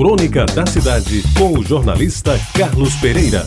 Crônica da Cidade, com o jornalista Carlos Pereira.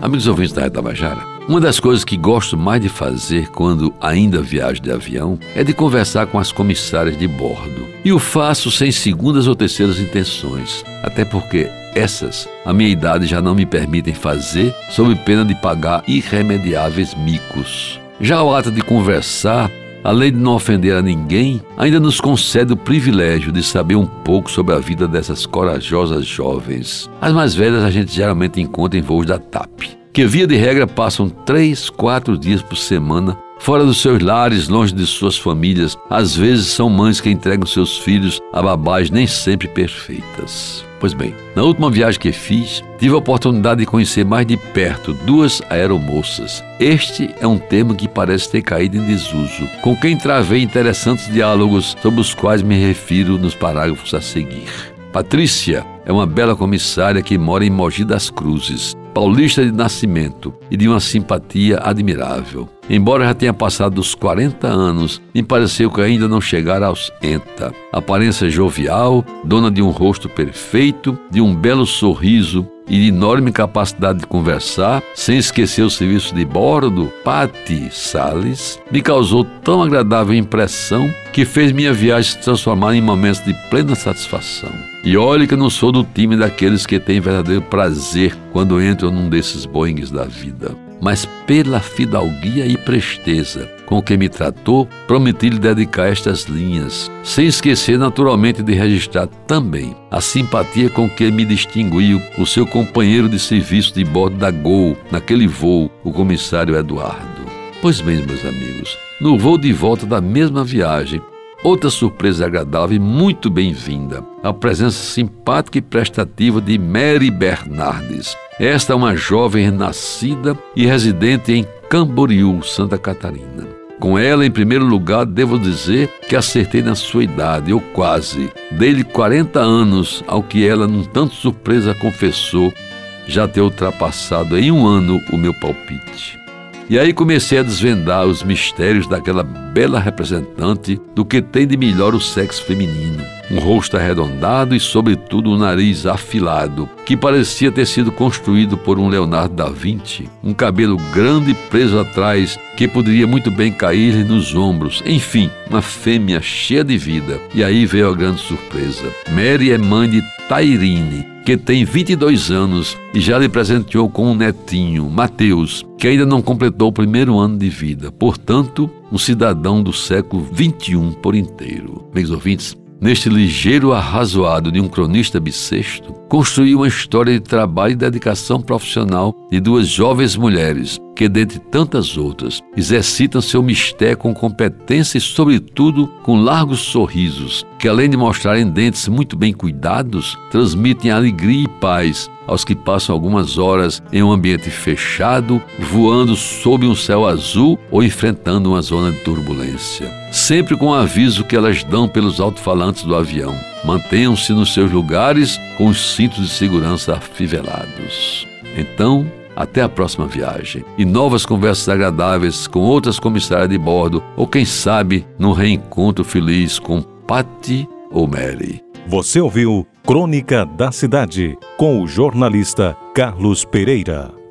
Amigos ouvintes da Rede Tabajara, uma das coisas que gosto mais de fazer quando ainda viajo de avião é de conversar com as comissárias de bordo. E o faço sem segundas ou terceiras intenções, até porque essas, a minha idade já não me permitem fazer, sob pena de pagar irremediáveis micos. Já o ato de conversar além de não ofender a ninguém, ainda nos concede o privilégio de saber um pouco sobre a vida dessas corajosas jovens. As mais velhas a gente geralmente encontra em voos da TAP, que via de regra passam três, quatro dias por semana fora dos seus lares, longe de suas famílias. Às vezes são mães que entregam seus filhos a babás nem sempre perfeitas. Pois bem, na última viagem que fiz, tive a oportunidade de conhecer mais de perto duas aeromoças. Este é um termo que parece ter caído em desuso, com quem travei interessantes diálogos sobre os quais me refiro nos parágrafos a seguir. Patrícia é uma bela comissária que mora em Mogi das Cruzes, paulista de nascimento e de uma simpatia admirável. Embora já tenha passado dos 40 anos, me pareceu que ainda não chegara aos 80. Aparência jovial, dona de um rosto perfeito, de um belo sorriso e de enorme capacidade de conversar, sem esquecer o serviço de bordo, Patty Salles, me causou tão agradável impressão que fez minha viagem se transformar em momentos de plena satisfação. E olhe que eu não sou do time daqueles que têm verdadeiro prazer quando entram num desses Boeings da vida mas pela fidalguia e presteza com que me tratou, prometi lhe dedicar estas linhas, sem esquecer naturalmente de registrar também a simpatia com que me distinguiu o seu companheiro de serviço de bordo da Gol naquele voo, o comissário Eduardo. Pois bem, meus amigos, no voo de volta da mesma viagem, Outra surpresa agradável e muito bem-vinda, a presença simpática e prestativa de Mary Bernardes. Esta é uma jovem nascida e residente em Camboriú, Santa Catarina. Com ela, em primeiro lugar, devo dizer que acertei na sua idade, ou quase. Dei-lhe 40 anos, ao que ela, num tanto surpresa, confessou já ter ultrapassado em um ano o meu palpite. E aí comecei a desvendar os mistérios daquela bela representante do que tem de melhor o sexo feminino. Um rosto arredondado e, sobretudo, um nariz afilado, que parecia ter sido construído por um Leonardo da Vinci. Um cabelo grande preso atrás, que poderia muito bem cair-lhe nos ombros. Enfim, uma fêmea cheia de vida. E aí veio a grande surpresa. Mary é mãe de Tairine, que tem 22 anos e já lhe presenteou com um netinho, Mateus, que ainda não completou o primeiro ano de vida. Portanto, um cidadão do século 21 por inteiro. Meus ouvintes, neste ligeiro arrazoado de um cronista bissexto, construiu uma história de trabalho e dedicação profissional de duas jovens mulheres que, dentre tantas outras, exercitam seu mistério com competência e, sobretudo, com largos sorrisos, que, além de mostrarem dentes muito bem cuidados, transmitem alegria e paz aos que passam algumas horas em um ambiente fechado, voando sob um céu azul ou enfrentando uma zona de turbulência. Sempre com o aviso que elas dão pelos alto-falantes do avião. Mantenham-se nos seus lugares com os cintos de segurança afivelados. Então, até a próxima viagem e novas conversas agradáveis com outras comissárias de bordo ou quem sabe num reencontro feliz com Patty ou Mary. Você ouviu Crônica da Cidade com o jornalista Carlos Pereira.